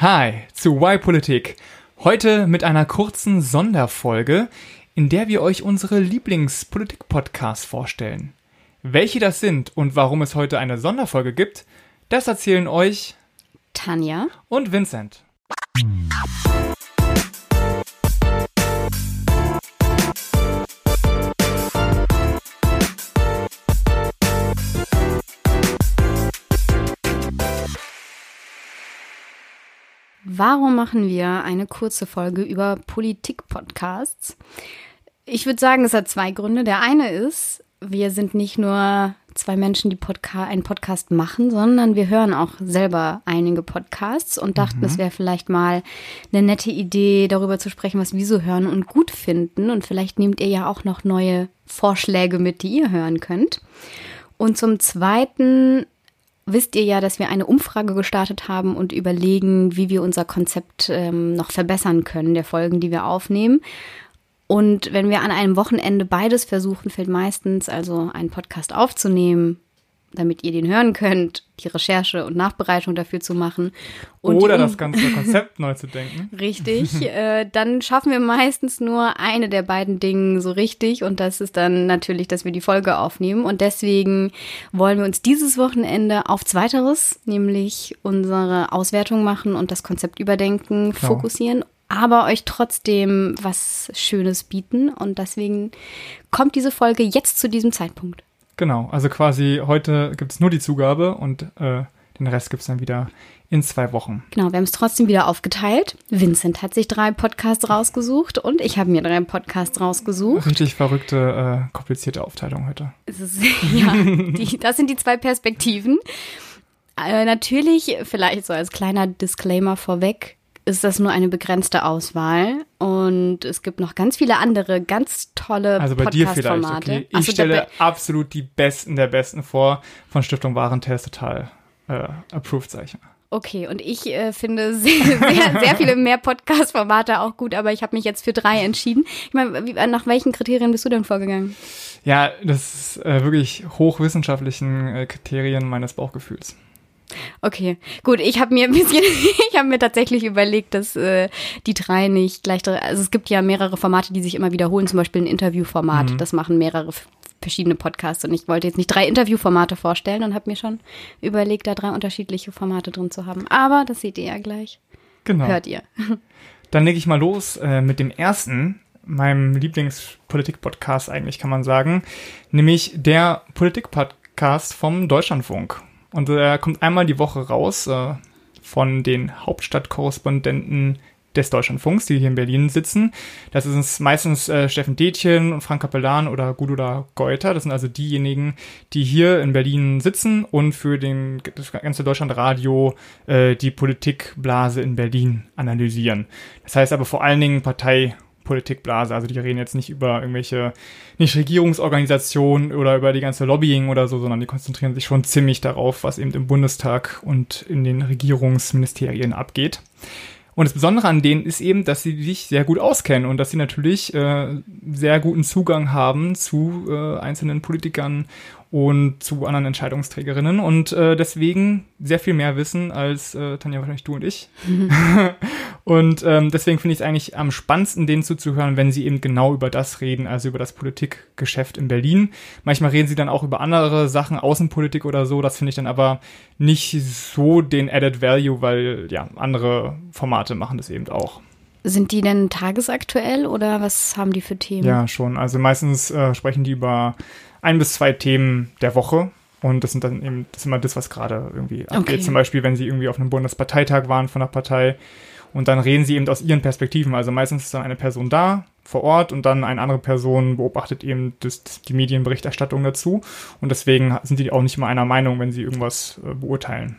Hi zu Y-Politik. Heute mit einer kurzen Sonderfolge, in der wir euch unsere Lieblingspolitik-Podcasts vorstellen. Welche das sind und warum es heute eine Sonderfolge gibt, das erzählen euch Tanja und Vincent. Warum machen wir eine kurze Folge über Politik-Podcasts? Ich würde sagen, es hat zwei Gründe. Der eine ist, wir sind nicht nur zwei Menschen, die Podca einen Podcast machen, sondern wir hören auch selber einige Podcasts und dachten, mhm. es wäre vielleicht mal eine nette Idee, darüber zu sprechen, was wir so hören und gut finden. Und vielleicht nehmt ihr ja auch noch neue Vorschläge mit, die ihr hören könnt. Und zum Zweiten wisst ihr ja, dass wir eine Umfrage gestartet haben und überlegen, wie wir unser Konzept ähm, noch verbessern können, der Folgen, die wir aufnehmen. Und wenn wir an einem Wochenende beides versuchen, fällt meistens also einen Podcast aufzunehmen, damit ihr den hören könnt, die Recherche und Nachbereitung dafür zu machen. Oder um, das ganze Konzept neu zu denken. Richtig, äh, dann schaffen wir meistens nur eine der beiden Dinge so richtig und das ist dann natürlich, dass wir die Folge aufnehmen und deswegen wollen wir uns dieses Wochenende auf Zweiteres, nämlich unsere Auswertung machen und das Konzept überdenken, genau. fokussieren aber euch trotzdem was Schönes bieten. Und deswegen kommt diese Folge jetzt zu diesem Zeitpunkt. Genau, also quasi heute gibt es nur die Zugabe und äh, den Rest gibt es dann wieder in zwei Wochen. Genau, wir haben es trotzdem wieder aufgeteilt. Vincent hat sich drei Podcasts rausgesucht und ich habe mir drei Podcasts rausgesucht. Richtig verrückte, äh, komplizierte Aufteilung heute. Ist, ja, die, das sind die zwei Perspektiven. Äh, natürlich, vielleicht so als kleiner Disclaimer vorweg, ist das nur eine begrenzte Auswahl und es gibt noch ganz viele andere ganz tolle Also bei dir vielleicht, okay. Ich so, stelle absolut die Besten der Besten vor von Stiftung Warentest, total äh, approved, sag ich mal. Okay, und ich äh, finde sehr, sehr, sehr viele mehr Podcast-Formate auch gut, aber ich habe mich jetzt für drei entschieden. Ich meine, nach welchen Kriterien bist du denn vorgegangen? Ja, das ist äh, wirklich hochwissenschaftlichen äh, Kriterien meines Bauchgefühls. Okay, gut. Ich habe mir ein bisschen, ich habe mir tatsächlich überlegt, dass äh, die drei nicht gleich, also es gibt ja mehrere Formate, die sich immer wiederholen. Zum Beispiel ein Interviewformat. Mhm. Das machen mehrere verschiedene Podcasts und ich wollte jetzt nicht drei Interviewformate vorstellen und habe mir schon überlegt, da drei unterschiedliche Formate drin zu haben. Aber das seht ihr ja gleich. Genau. Hört ihr. Dann lege ich mal los äh, mit dem ersten, meinem Lieblingspolitik-Podcast eigentlich, kann man sagen, nämlich der Politik-Podcast vom Deutschlandfunk. Und er kommt einmal die Woche raus äh, von den Hauptstadtkorrespondenten des Deutschlandfunks, die hier in Berlin sitzen. Das sind meistens äh, Steffen Detjen und Frank Kapellan oder Gudula Geuter. Das sind also diejenigen, die hier in Berlin sitzen und für den, das ganze Deutschlandradio äh, die Politikblase in Berlin analysieren. Das heißt aber vor allen Dingen Partei Politikblase. Also die reden jetzt nicht über irgendwelche Nichtregierungsorganisationen oder über die ganze Lobbying oder so, sondern die konzentrieren sich schon ziemlich darauf, was eben im Bundestag und in den Regierungsministerien abgeht. Und das Besondere an denen ist eben, dass sie sich sehr gut auskennen und dass sie natürlich äh, sehr guten Zugang haben zu äh, einzelnen Politikern und zu anderen Entscheidungsträgerinnen und äh, deswegen sehr viel mehr wissen als äh, Tanja wahrscheinlich du und ich. Mhm. und ähm, deswegen finde ich es eigentlich am spannendsten, denen zuzuhören, wenn sie eben genau über das reden, also über das Politikgeschäft in Berlin. Manchmal reden sie dann auch über andere Sachen, Außenpolitik oder so. Das finde ich dann aber nicht so den Added Value, weil ja, andere Formate machen das eben auch. Sind die denn tagesaktuell oder was haben die für Themen? Ja, schon. Also meistens äh, sprechen die über ein bis zwei Themen der Woche. Und das sind dann eben, das ist immer das, was gerade irgendwie okay. abgeht. Zum Beispiel, wenn sie irgendwie auf einem Bundesparteitag waren von der Partei und dann reden sie eben aus ihren Perspektiven. Also meistens ist dann eine Person da vor Ort und dann eine andere Person beobachtet eben das, die Medienberichterstattung dazu. Und deswegen sind die auch nicht immer einer Meinung, wenn sie irgendwas äh, beurteilen.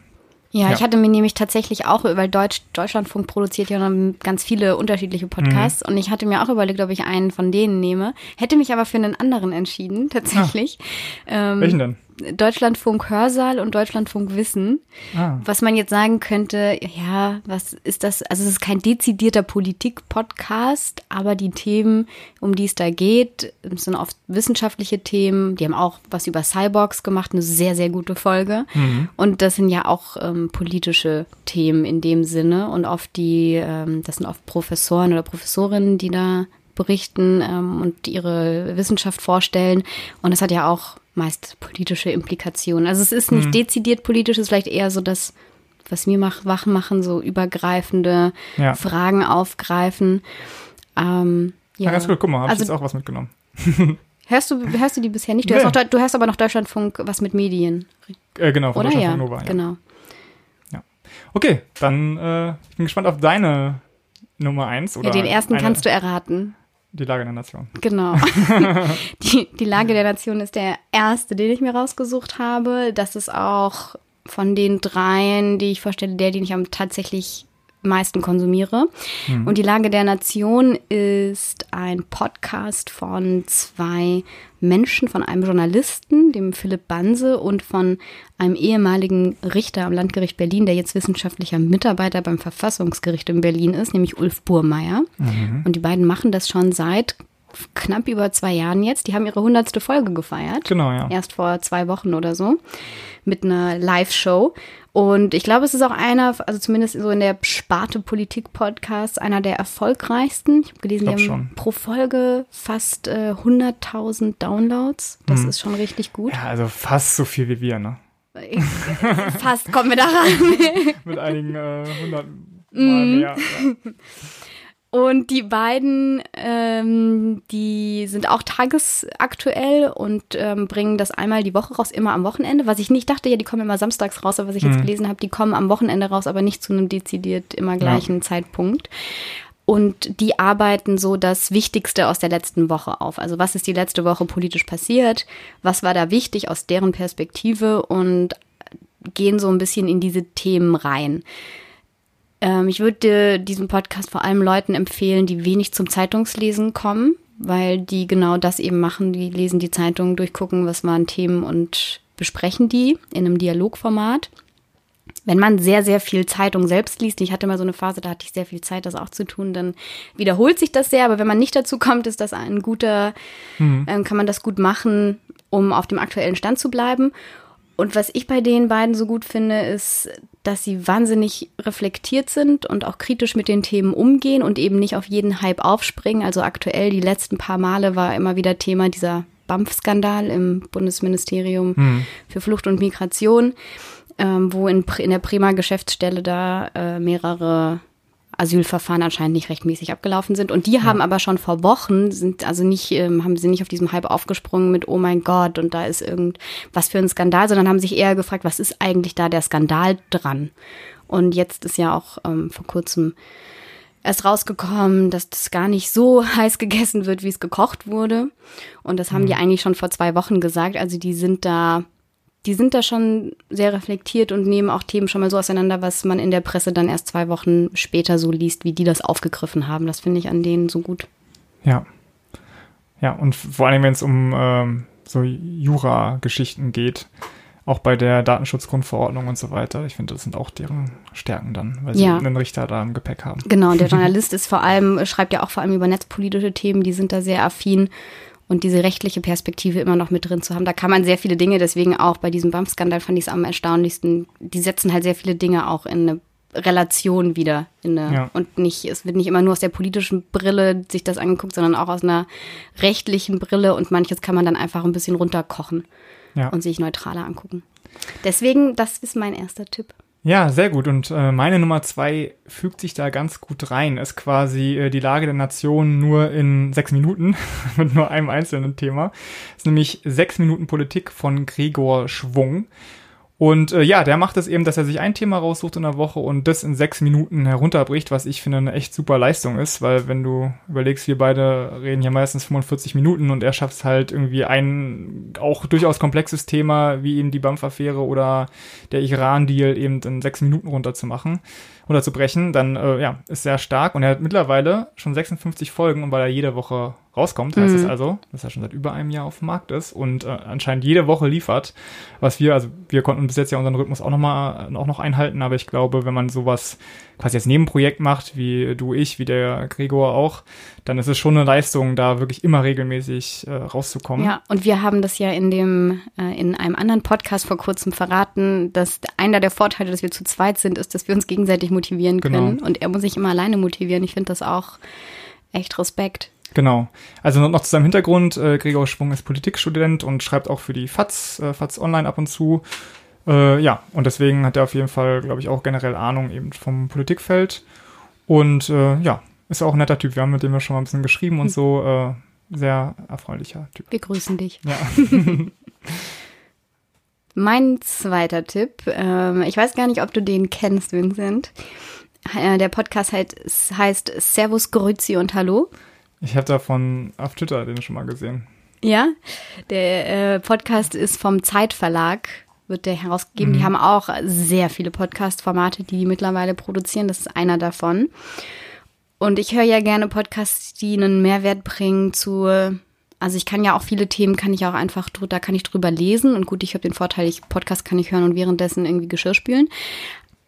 Ja, ja, ich hatte mir nämlich tatsächlich auch, weil Deutsch, Deutschlandfunk produziert ja ganz viele unterschiedliche Podcasts mhm. und ich hatte mir auch überlegt, ob ich einen von denen nehme, hätte mich aber für einen anderen entschieden, tatsächlich. Ah. Ähm, Welchen denn? Deutschlandfunk Hörsaal und Deutschlandfunk Wissen. Ah. Was man jetzt sagen könnte, ja, was ist das? Also es ist kein dezidierter Politik-Podcast, aber die Themen, um die es da geht, sind oft wissenschaftliche Themen. Die haben auch was über Cyborgs gemacht, eine sehr, sehr gute Folge. Mhm. Und das sind ja auch ähm, politische Themen in dem Sinne. Und oft die, ähm, das sind oft Professoren oder Professorinnen, die da berichten ähm, und ihre Wissenschaft vorstellen. Und das hat ja auch meist politische Implikationen. Also es ist nicht mhm. dezidiert politisch, es ist vielleicht eher so das, was wir mach, wach machen, so übergreifende ja. Fragen aufgreifen. Ähm, ja. ja, ganz gut, guck mal, habe also, ich jetzt auch was mitgenommen. hörst du, hörst du die bisher nicht? Du, nee. hörst, noch, du hörst aber noch Deutschlandfunk was mit Medien. Äh, genau, von Oder? Deutschlandfunk ja, Nova. Ja. Genau. Ja. Okay, dann äh, ich bin gespannt auf deine Nummer eins. Oder ja, den ersten eine, kannst du erraten. Die Lage der Nation. Genau. die, die Lage der Nation ist der erste, den ich mir rausgesucht habe. Das ist auch von den dreien, die ich vorstelle, der, den ich am tatsächlich meisten konsumiere. Mhm. Und die Lage der Nation ist ein Podcast von zwei Menschen, von einem Journalisten, dem Philipp Banse, und von einem ehemaligen Richter am Landgericht Berlin, der jetzt wissenschaftlicher Mitarbeiter beim Verfassungsgericht in Berlin ist, nämlich Ulf Burmeier. Mhm. Und die beiden machen das schon seit knapp über zwei Jahren jetzt. Die haben ihre hundertste Folge gefeiert. Genau, ja. Erst vor zwei Wochen oder so. Mit einer Live-Show. Und ich glaube, es ist auch einer, also zumindest so in der Sparte Politik-Podcast, einer der erfolgreichsten. Ich habe gelesen, die haben schon. pro Folge fast äh, 100.000 Downloads. Das hm. ist schon richtig gut. Ja, also fast so viel wie wir, ne? fast kommen wir da ran. Mit einigen äh, 100 Mal mm. mehr. Ja. Und die beiden, ähm, die sind auch tagesaktuell und ähm, bringen das einmal die Woche raus, immer am Wochenende. Was ich nicht dachte, ja, die kommen immer samstags raus, aber was ich mhm. jetzt gelesen habe, die kommen am Wochenende raus, aber nicht zu einem dezidiert immer gleichen ja. Zeitpunkt. Und die arbeiten so das Wichtigste aus der letzten Woche auf. Also was ist die letzte Woche politisch passiert? Was war da wichtig aus deren Perspektive? Und gehen so ein bisschen in diese Themen rein. Ähm, ich würde diesen Podcast vor allem Leuten empfehlen, die wenig zum Zeitungslesen kommen, weil die genau das eben machen. Die lesen die Zeitung, durchgucken, was waren Themen und besprechen die in einem Dialogformat. Wenn man sehr, sehr viel Zeitung selbst liest, ich hatte mal so eine Phase, da hatte ich sehr viel Zeit, das auch zu tun, dann wiederholt sich das sehr. Aber wenn man nicht dazu kommt, ist das ein guter, mhm. ähm, kann man das gut machen, um auf dem aktuellen Stand zu bleiben. Und was ich bei den beiden so gut finde, ist, dass sie wahnsinnig reflektiert sind und auch kritisch mit den Themen umgehen und eben nicht auf jeden Hype aufspringen. Also aktuell die letzten paar Male war immer wieder Thema dieser BAMF-Skandal im Bundesministerium mhm. für Flucht und Migration, ähm, wo in, in der Prima Geschäftsstelle da äh, mehrere Asylverfahren anscheinend nicht rechtmäßig abgelaufen sind. Und die ja. haben aber schon vor Wochen, sind also nicht, ähm, haben sie nicht auf diesem Hype aufgesprungen mit, oh mein Gott, und da ist irgendwas für ein Skandal, sondern haben sich eher gefragt, was ist eigentlich da der Skandal dran? Und jetzt ist ja auch ähm, vor kurzem erst rausgekommen, dass das gar nicht so heiß gegessen wird, wie es gekocht wurde. Und das haben mhm. die eigentlich schon vor zwei Wochen gesagt. Also die sind da die sind da schon sehr reflektiert und nehmen auch Themen schon mal so auseinander, was man in der Presse dann erst zwei Wochen später so liest, wie die das aufgegriffen haben. Das finde ich an denen so gut. Ja. Ja, und vor allem, wenn es um ähm, so Jura-Geschichten geht, auch bei der Datenschutzgrundverordnung und so weiter. Ich finde, das sind auch deren Stärken dann, weil sie ja. einen Richter da im Gepäck haben. Genau, und der Journalist ist vor allem, schreibt ja auch vor allem über netzpolitische Themen, die sind da sehr affin und diese rechtliche Perspektive immer noch mit drin zu haben. Da kann man sehr viele Dinge, deswegen auch bei diesem BAMF-Skandal fand ich es am erstaunlichsten. Die setzen halt sehr viele Dinge auch in eine Relation wieder in eine, ja. und nicht, es wird nicht immer nur aus der politischen Brille sich das angeguckt, sondern auch aus einer rechtlichen Brille und manches kann man dann einfach ein bisschen runterkochen ja. und sich neutraler angucken. Deswegen, das ist mein erster Tipp. Ja, sehr gut. Und äh, meine Nummer zwei fügt sich da ganz gut rein. Ist quasi äh, die Lage der Nation nur in sechs Minuten mit nur einem einzelnen Thema. Ist nämlich sechs Minuten Politik von Gregor Schwung. Und äh, ja, der macht es eben, dass er sich ein Thema raussucht in der Woche und das in sechs Minuten herunterbricht, was ich finde eine echt super Leistung ist, weil wenn du überlegst, wir beide reden hier meistens 45 Minuten und er schafft es halt irgendwie ein auch durchaus komplexes Thema wie eben die BAMF-Affäre oder der Iran-Deal eben in sechs Minuten runterzumachen oder zu brechen, dann äh, ja, ist sehr stark und er hat mittlerweile schon 56 Folgen und weil er jede Woche rauskommt, heißt es also, dass er schon seit über einem Jahr auf dem Markt ist und äh, anscheinend jede Woche liefert, was wir, also wir konnten bis jetzt ja unseren Rhythmus auch noch mal auch noch einhalten, aber ich glaube, wenn man sowas quasi als Nebenprojekt macht, wie du, ich, wie der Gregor auch, dann ist es schon eine Leistung, da wirklich immer regelmäßig äh, rauszukommen. Ja, und wir haben das ja in dem, äh, in einem anderen Podcast vor kurzem verraten, dass einer der Vorteile, dass wir zu zweit sind, ist, dass wir uns gegenseitig motivieren können. Genau. Und er muss sich immer alleine motivieren. Ich finde das auch echt Respekt. Genau. Also noch zu seinem Hintergrund. Äh, Gregor Schwung ist Politikstudent und schreibt auch für die FAZ, äh, FAZ Online ab und zu. Äh, ja, und deswegen hat er auf jeden Fall, glaube ich, auch generell Ahnung eben vom Politikfeld. Und äh, ja, ist auch ein netter Typ. Wir haben mit dem ja schon mal ein bisschen geschrieben und so. Äh, sehr erfreulicher Typ. Wir grüßen dich. Ja. Mein zweiter Tipp, ähm, ich weiß gar nicht, ob du den kennst, Vincent. Äh, der Podcast heißt, heißt Servus, Grüezi und Hallo. Ich habe davon auf Twitter den schon mal gesehen. Ja, der äh, Podcast ist vom Zeitverlag, wird der herausgegeben. Die haben auch sehr viele Podcast-Formate, die die mittlerweile produzieren. Das ist einer davon. Und ich höre ja gerne Podcasts, die einen Mehrwert bringen zu, also ich kann ja auch viele Themen, kann ich auch einfach, da kann ich drüber lesen. Und gut, ich habe den Vorteil, ich Podcast kann ich hören und währenddessen irgendwie Geschirr spülen.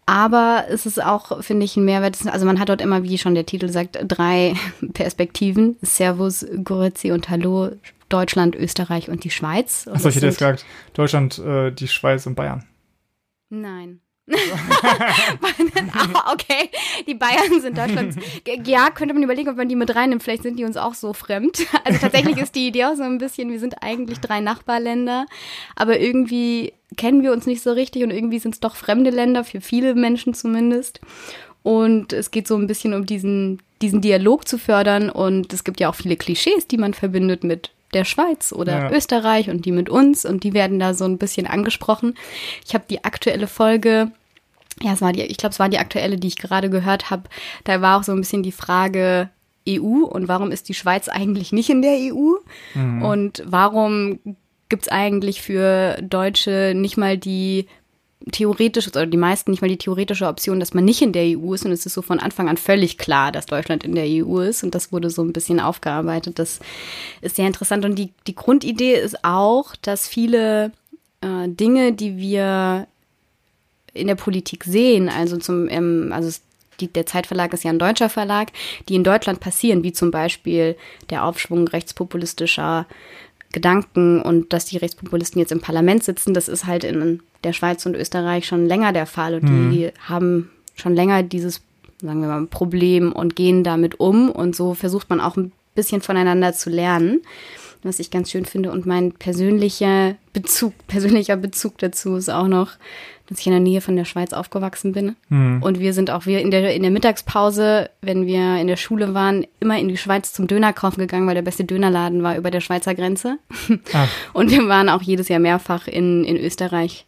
Aber es ist auch, finde ich, ein Mehrwert. Also man hat dort immer, wie schon der Titel sagt, drei Perspektiven. Servus, Grüezi und Hallo, Deutschland, Österreich und die Schweiz. Und Achso, ich hätte jetzt gesagt, Deutschland, äh, die Schweiz und Bayern. Nein. Okay, die Bayern sind Deutschlands. Ja, könnte man überlegen, ob man die mit reinnimmt. Vielleicht sind die uns auch so fremd. Also tatsächlich ist die Idee auch so ein bisschen, wir sind eigentlich drei Nachbarländer, aber irgendwie kennen wir uns nicht so richtig und irgendwie sind es doch fremde Länder, für viele Menschen zumindest. Und es geht so ein bisschen um diesen, diesen Dialog zu fördern. Und es gibt ja auch viele Klischees, die man verbindet mit der Schweiz oder Ja. Österreich und die mit uns. Und die werden da so ein bisschen angesprochen. Ich habe die aktuelle Folge, ja, es war die, ich glaube, es war die aktuelle, die ich gerade gehört habe. Da war auch so ein bisschen die Frage EU und warum ist die Schweiz eigentlich nicht in der EU? Und warum gibt es eigentlich für Deutsche nicht mal die theoretische, oder die meisten nicht mal die theoretische Option, dass man nicht in der EU ist. Und es ist so von Anfang an völlig klar, dass Deutschland in der EU ist. Und das wurde so ein bisschen aufgearbeitet. Das ist sehr interessant. Und die, die Grundidee ist auch, dass viele äh, Dinge, die wir in der Politik sehen, also zum, ähm, also die, der Zeitverlag ist ja ein deutscher Verlag, die in Deutschland passieren, wie zum Beispiel der Aufschwung rechtspopulistischer Gedanken und dass die Rechtspopulisten jetzt im Parlament sitzen, das ist halt in der Schweiz und Österreich schon länger der Fall und die haben schon länger dieses, sagen wir mal, Problem und gehen damit um und so versucht man auch ein bisschen voneinander zu lernen, was ich ganz schön finde und mein persönlicher Bezug, persönlicher Bezug dazu ist auch noch, dass ich in der Nähe von der Schweiz aufgewachsen bin und wir sind auch wir in der in der Mittagspause, wenn wir in der Schule waren, immer in die Schweiz zum Döner kaufen gegangen, weil der beste Dönerladen war über der Schweizer Grenze. Ach. Und wir waren auch jedes Jahr mehrfach in, in Österreich,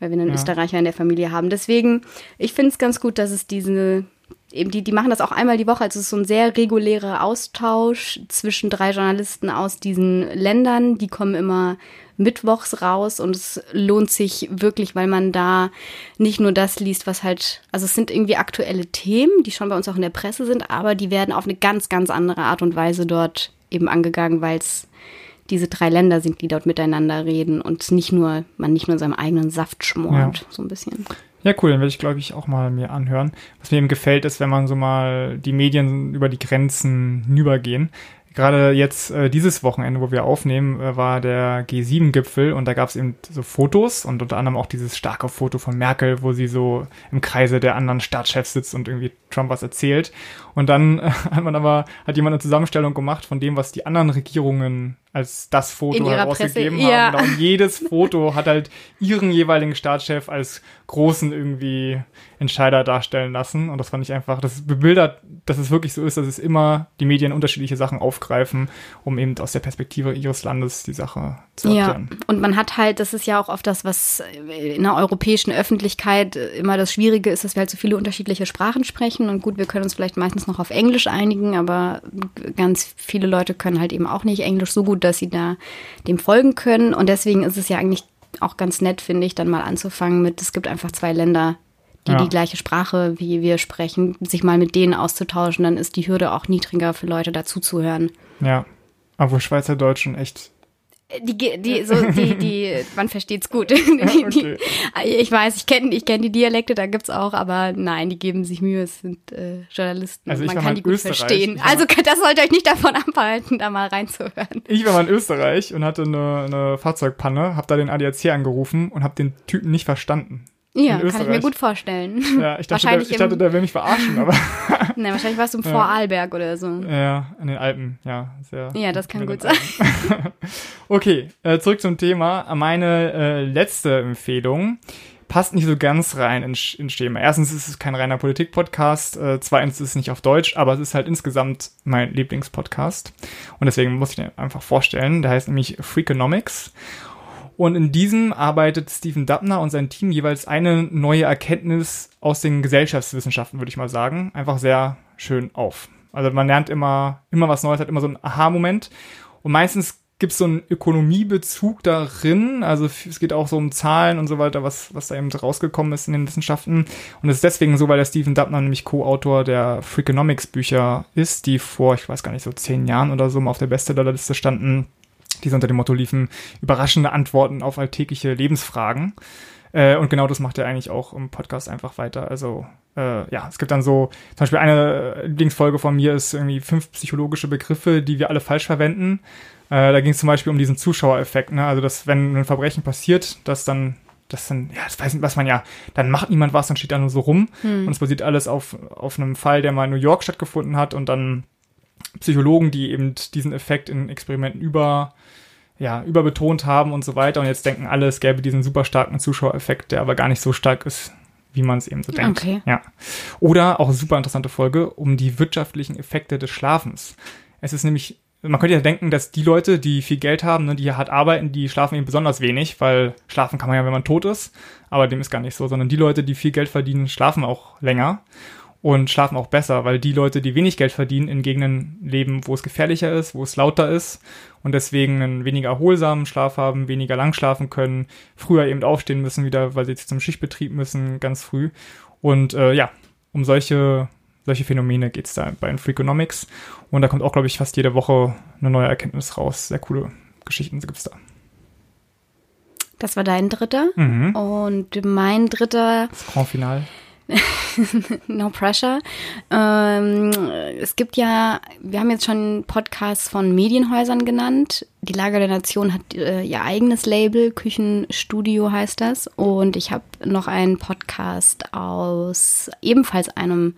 weil wir einen Ja. Österreicher in der Familie haben. Deswegen, ich finde es ganz gut, dass es diese, eben die, die machen das auch einmal die Woche. Also es ist so ein sehr regulärer Austausch zwischen drei Journalisten aus diesen Ländern. Die kommen immer mittwochs raus und es lohnt sich wirklich, weil man da nicht nur das liest, was halt, also es sind irgendwie aktuelle Themen, die schon bei uns auch in der Presse sind, aber die werden auf eine ganz, ganz andere Art und Weise dort eben angegangen, weil es diese drei Länder sind, die dort miteinander reden und nicht nur, man nicht nur in seinem eigenen Saft schmort, Ja. so ein bisschen. Ja, cool, den werde ich, glaube ich, auch mal mir anhören. Was mir eben gefällt, ist, wenn man so mal die Medien über die Grenzen hinübergehen. Gerade jetzt äh, dieses Wochenende, wo wir aufnehmen, äh, war der G7-Gipfel und da gab es eben so Fotos und unter anderem auch dieses starke Foto von Merkel, wo sie so im Kreise der anderen Staatschefs sitzt und irgendwie Trump was erzählt. Und dann äh, hat man aber, hat jemand eine Zusammenstellung gemacht von dem, was die anderen Regierungen als das Foto herausgegeben Presse, ja. haben. Genau. Und jedes Foto hat halt ihren jeweiligen Staatschef als großen irgendwie Entscheider darstellen lassen. Und das fand ich einfach, das bebildert, dass es wirklich so ist, dass es immer die Medien unterschiedliche Sachen aufgreifen, um eben aus der Perspektive ihres Landes die Sache zu Ja, erklären. und man hat halt, das ist ja auch oft das, was in der europäischen Öffentlichkeit immer das Schwierige ist, dass wir halt so viele unterschiedliche Sprachen sprechen. Und gut, wir können uns vielleicht meistens noch auf Englisch einigen, aber ganz viele Leute können halt eben auch nicht Englisch so gut, dass sie da dem folgen können. Und deswegen ist es ja eigentlich auch ganz nett, finde ich, dann mal anzufangen mit, es gibt einfach zwei Länder, die Ja. die gleiche Sprache wie wir sprechen, sich mal mit denen auszutauschen, dann ist die Hürde auch niedriger für Leute dazuzuhören. Ja. Obwohl Schweizerdeutsch schon echt die, die, so, die, die, man versteht's gut. Die, die, ich weiß, ich kenne ich kenn die Dialekte, da gibt's auch, aber nein, die geben sich Mühe, es sind äh, Journalisten. Also man kann die gut Österreich. verstehen. Also das sollte euch nicht davon abhalten, da mal reinzuhören. Ich war mal in Österreich und hatte eine, eine Fahrzeugpanne, hab da den ADAC angerufen und hab den Typen nicht verstanden. Ja, kann ich mir gut vorstellen. Ja, ich dachte, der, Wahrscheinlich ich dachte, der will mich verarschen, aber Ne, wahrscheinlich warst du im Ja. Vorarlberg oder so. ja, in den Alpen, ja, sehr. Ja, das kann gut sein. Okay, äh, zurück zum Thema. Meine äh, letzte Empfehlung passt nicht so ganz rein in, Sch- in Schema. Erstens ist es kein reiner Politik-Podcast, äh, zweitens ist es nicht auf Deutsch, aber es ist halt insgesamt mein Lieblingspodcast. Und deswegen muss ich den einfach vorstellen. Der heißt nämlich Freakonomics. Und in diesem arbeitet Stephen Dubner und sein Team jeweils eine neue Erkenntnis aus den Gesellschaftswissenschaften, würde ich mal sagen, einfach sehr schön auf. Also man lernt immer, immer was Neues, hat immer so einen Aha-Moment. Und meistens gibt es so einen Ökonomiebezug darin. Also es geht auch so um Zahlen und so weiter, was, was da eben rausgekommen ist in den Wissenschaften. Und es ist deswegen so, weil der Stephen Dubner nämlich Co-Autor der Freakonomics-Bücher ist, die vor, ich weiß gar nicht, so zehn Jahren oder so mal auf der Bestsellerliste standen die so unter dem Motto liefen, überraschende Antworten auf alltägliche Lebensfragen. Äh, und genau das macht er eigentlich auch im Podcast einfach weiter. Also äh, ja, es gibt dann so, zum Beispiel eine Lieblingsfolge von mir ist irgendwie fünf psychologische Begriffe, die wir alle falsch verwenden. Äh, da ging es zum Beispiel um diesen Zuschauereffekt, ne? Also dass wenn ein Verbrechen passiert, dass dann das dann, ja, das weiß nicht, was man ja, dann macht niemand was, dann steht da nur so rum. Und es basiert alles auf, auf einem Fall, der mal in New York stattgefunden hat und dann Psychologen, die eben diesen Effekt in Experimenten über, ja, überbetont haben und so weiter. Und jetzt denken alle, es gäbe diesen super starken Zuschauereffekt, der aber gar nicht so stark ist, wie man es eben so denkt. Okay. Ja. Oder auch eine super interessante Folge um die wirtschaftlichen Effekte des Schlafens. Es ist nämlich, man könnte ja denken, dass die Leute, die viel Geld haben, ne, die hart arbeiten, die schlafen eben besonders wenig, weil schlafen kann man ja, wenn man tot ist. Aber dem ist gar nicht so, sondern die Leute, die viel Geld verdienen, schlafen auch länger und schlafen auch besser, weil die Leute, die wenig Geld verdienen, in Gegenden leben, wo es gefährlicher ist, wo es lauter ist und deswegen einen weniger erholsamen Schlaf haben, weniger lang schlafen können, früher eben aufstehen müssen wieder, weil sie zum Schichtbetrieb müssen, ganz früh. Und äh, ja, um solche, solche Phänomene geht's da bei den Freakonomics. Und da kommt auch, glaube ich, fast jede Woche eine neue Erkenntnis raus. Sehr coole Geschichten gibt's da. Das war dein dritter. Mhm. Und mein dritter Das Grand Final. No pressure. Ähm, es gibt ja, wir haben jetzt schon Podcasts von Medienhäusern genannt. Die Lager der Nation hat äh, ihr eigenes Label, Küchenstudio heißt das. Und ich habe noch einen Podcast aus ebenfalls einem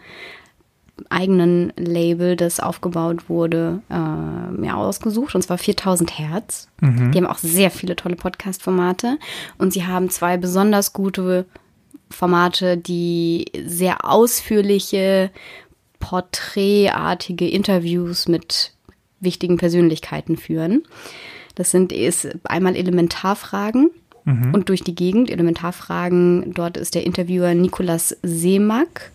eigenen Label, das aufgebaut wurde, äh, mir ausgesucht, und zwar 4000 Hertz. Die haben auch sehr viele tolle Podcast-Formate und sie haben zwei besonders gute Formate, die sehr ausführliche, porträtartige Interviews mit wichtigen Persönlichkeiten führen. Das sind ist einmal Elementarfragen und durch die Gegend. Elementarfragen, dort ist der Interviewer Nikolas Seemack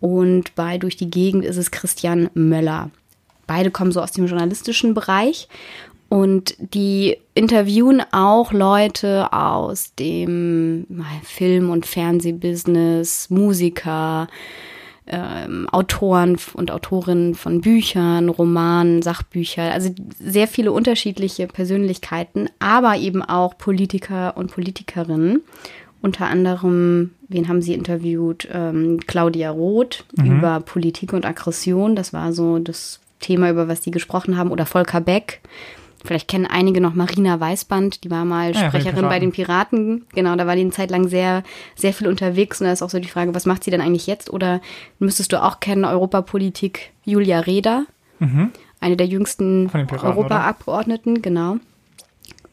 und bei Durch die Gegend ist es Christian Möller. Beide kommen so aus dem journalistischen Bereich und die interviewen auch Leute aus dem Film- und Fernsehbusiness, Musiker, ähm, Autoren und Autorinnen von Büchern, Romanen, Sachbücher, also sehr viele unterschiedliche Persönlichkeiten, aber eben auch Politiker und Politikerinnen. Unter anderem, wen haben sie interviewt? Ähm, Claudia Roth über Politik und Aggression. Das war so das Thema, über was die gesprochen haben. Oder Volker Beck. Vielleicht kennen einige noch Marina Weißband, die war mal ja, bei den Sprecherin bei den Piraten. Genau, da war die eine Zeit lang sehr, sehr viel unterwegs. Und da ist auch so die Frage, was macht sie denn eigentlich jetzt? Oder müsstest du auch kennen, Europapolitik Julia Reda, eine der jüngsten Europaabgeordneten, genau.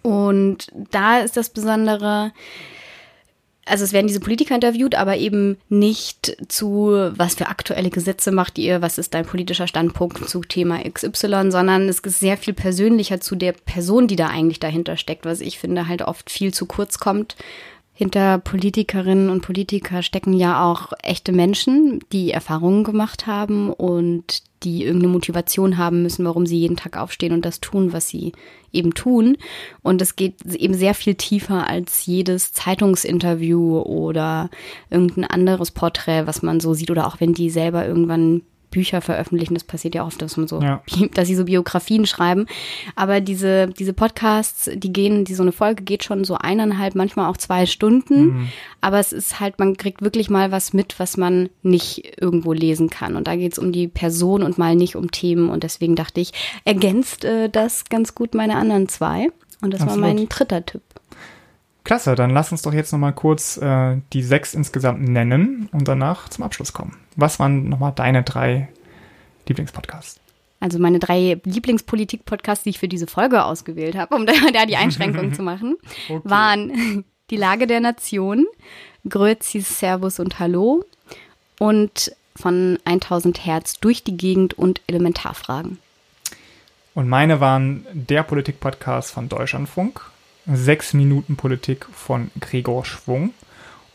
Und da ist das Besondere, also es werden diese Politiker interviewt, aber eben nicht zu, was für aktuelle Gesetze macht ihr, was ist dein politischer Standpunkt zu Thema XY, sondern es ist sehr viel persönlicher zu der Person, die da eigentlich dahinter steckt, was ich finde halt oft viel zu kurz kommt. Hinter Politikerinnen und Politiker stecken ja auch echte Menschen, die Erfahrungen gemacht haben und die irgendeine Motivation haben müssen, warum sie jeden Tag aufstehen und das tun, was sie eben tun. Und es geht eben sehr viel tiefer als jedes Zeitungsinterview oder irgendein anderes Porträt, was man so sieht oder auch wenn die selber irgendwann Bücher veröffentlichen. Das passiert ja oft, dass man so, Ja. dass sie so Biografien schreiben. Aber diese, diese Podcasts, die gehen, die so eine Folge geht schon so eineinhalb, manchmal auch zwei Stunden. Aber es ist halt, man kriegt wirklich mal was mit, was man nicht irgendwo lesen kann. Und da geht es um die Person und mal nicht um Themen. Und deswegen dachte ich, ergänzt äh, das ganz gut meine anderen zwei. Und das war Absolut. mein dritter Tipp. Klasse, dann lass uns doch jetzt nochmal kurz äh, die sechs insgesamt nennen und danach zum Abschluss kommen. Was waren nochmal deine drei Lieblingspodcasts? Also meine drei Lieblingspolitik-Podcasts, die ich für diese Folge ausgewählt habe, um da, da die Einschränkung zu machen, Okay. waren Die Lage der Nation, Grözis Servus und Hallo und von 1000 Hertz durch die Gegend und Elementarfragen. Und meine waren der Politik-Podcast von Deutschlandfunk, Sechs Minuten Politik von Gregor Schwung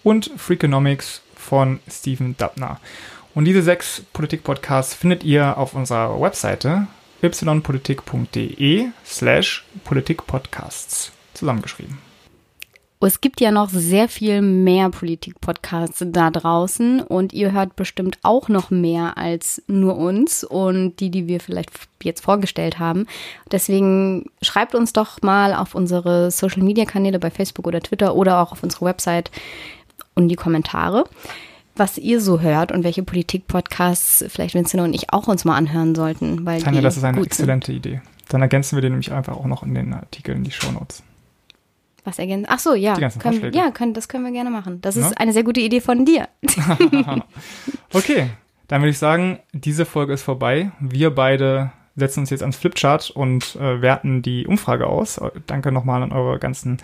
und Freakonomics von Steven Dubner. Und diese sechs Politik-Podcasts findet ihr auf unserer Webseite ypolitik.de slash Politikpodcasts zusammengeschrieben. Es gibt ja noch sehr viel mehr Politik-Podcasts da draußen und ihr hört bestimmt auch noch mehr als nur uns und die, die wir vielleicht jetzt vorgestellt haben. Deswegen schreibt uns doch mal auf unsere Social-Media-Kanäle bei Facebook oder Twitter oder auch auf unsere Website und die Kommentare, was ihr so hört und welche Politik-Podcasts vielleicht Vincent und ich auch uns mal anhören sollten. Weil Tanja, das ist eine exzellente Idee. Dann ergänzen wir den nämlich einfach auch noch in den Artikeln, in die Shownotes. Was ergänzen? Ach so, ja. Die ganzen können, Vorschläge. ja, können, das können wir gerne machen. Das ist Ne? eine sehr gute Idee von dir. Okay, dann würde ich sagen, diese Folge ist vorbei. Wir beide setzen uns jetzt ans Flipchart und äh, werten die Umfrage aus. Danke nochmal an eure ganzen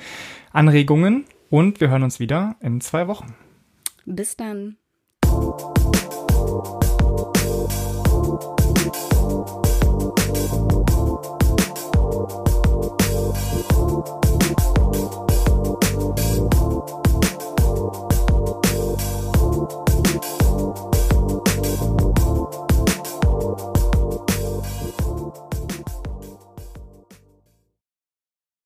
Anregungen und wir hören uns wieder in zwei Wochen. Bis dann.